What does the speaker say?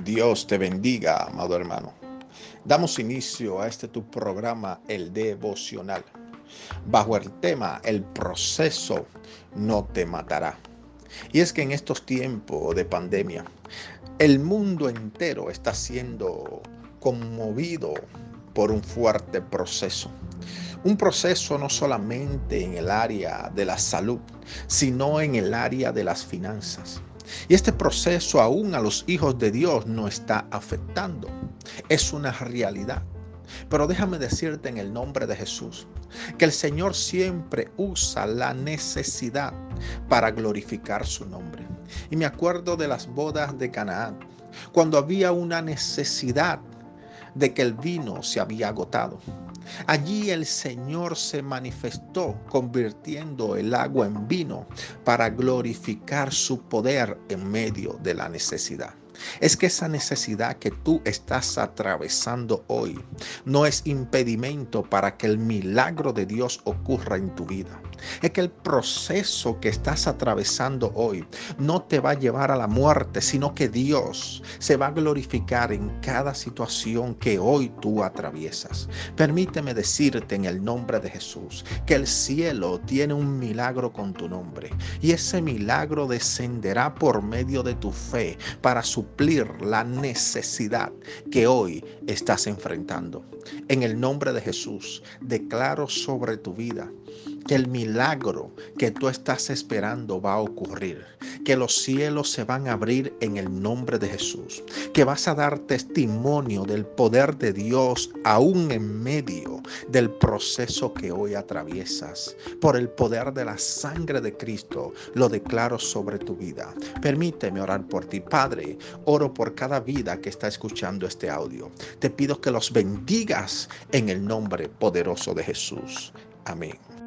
Dios te bendiga, amado hermano. Damos inicio a este tu programa, el devocional, bajo el tema El proceso no te matará. Y es que en estos tiempos de pandemia, el mundo entero está siendo conmovido por un fuerte proceso. Un proceso no solamente en el área de la salud, sino en el área de las finanzas. Y este proceso aún a los hijos de Dios no está afectando. Es una realidad. Pero déjame decirte en el nombre de Jesús que el Señor siempre usa la necesidad para glorificar su nombre. Y me acuerdo de las bodas de Canaán, cuando había una necesidad de que el vino se había agotado. Allí el Señor se manifestó convirtiendo el agua en vino para glorificar su poder en medio de la necesidad. Es que esa necesidad que tú estás atravesando hoy no es impedimento para que el milagro de Dios ocurra en tu vida. Es que el proceso que estás atravesando hoy no te va a llevar a la muerte, sino que Dios se va a glorificar en cada situación que hoy tú atraviesas. Permíteme decirte en el nombre de Jesús que el cielo tiene un milagro con tu nombre y ese milagro descenderá por medio de tu fe para la necesidad que hoy estás enfrentando. En el nombre de Jesús declaro sobre tu vida que el milagro que tú estás esperando va a ocurrir, que los cielos se van a abrir en el nombre de Jesús, que vas a dar testimonio del poder de Dios aún en medio del proceso que hoy atraviesas. Por el poder de la sangre de Cristo lo declaro sobre tu vida. Permíteme orar por ti, Padre. Oro por cada vida que está escuchando este audio. Te pido que los bendigas en el nombre poderoso de Jesús. Amén.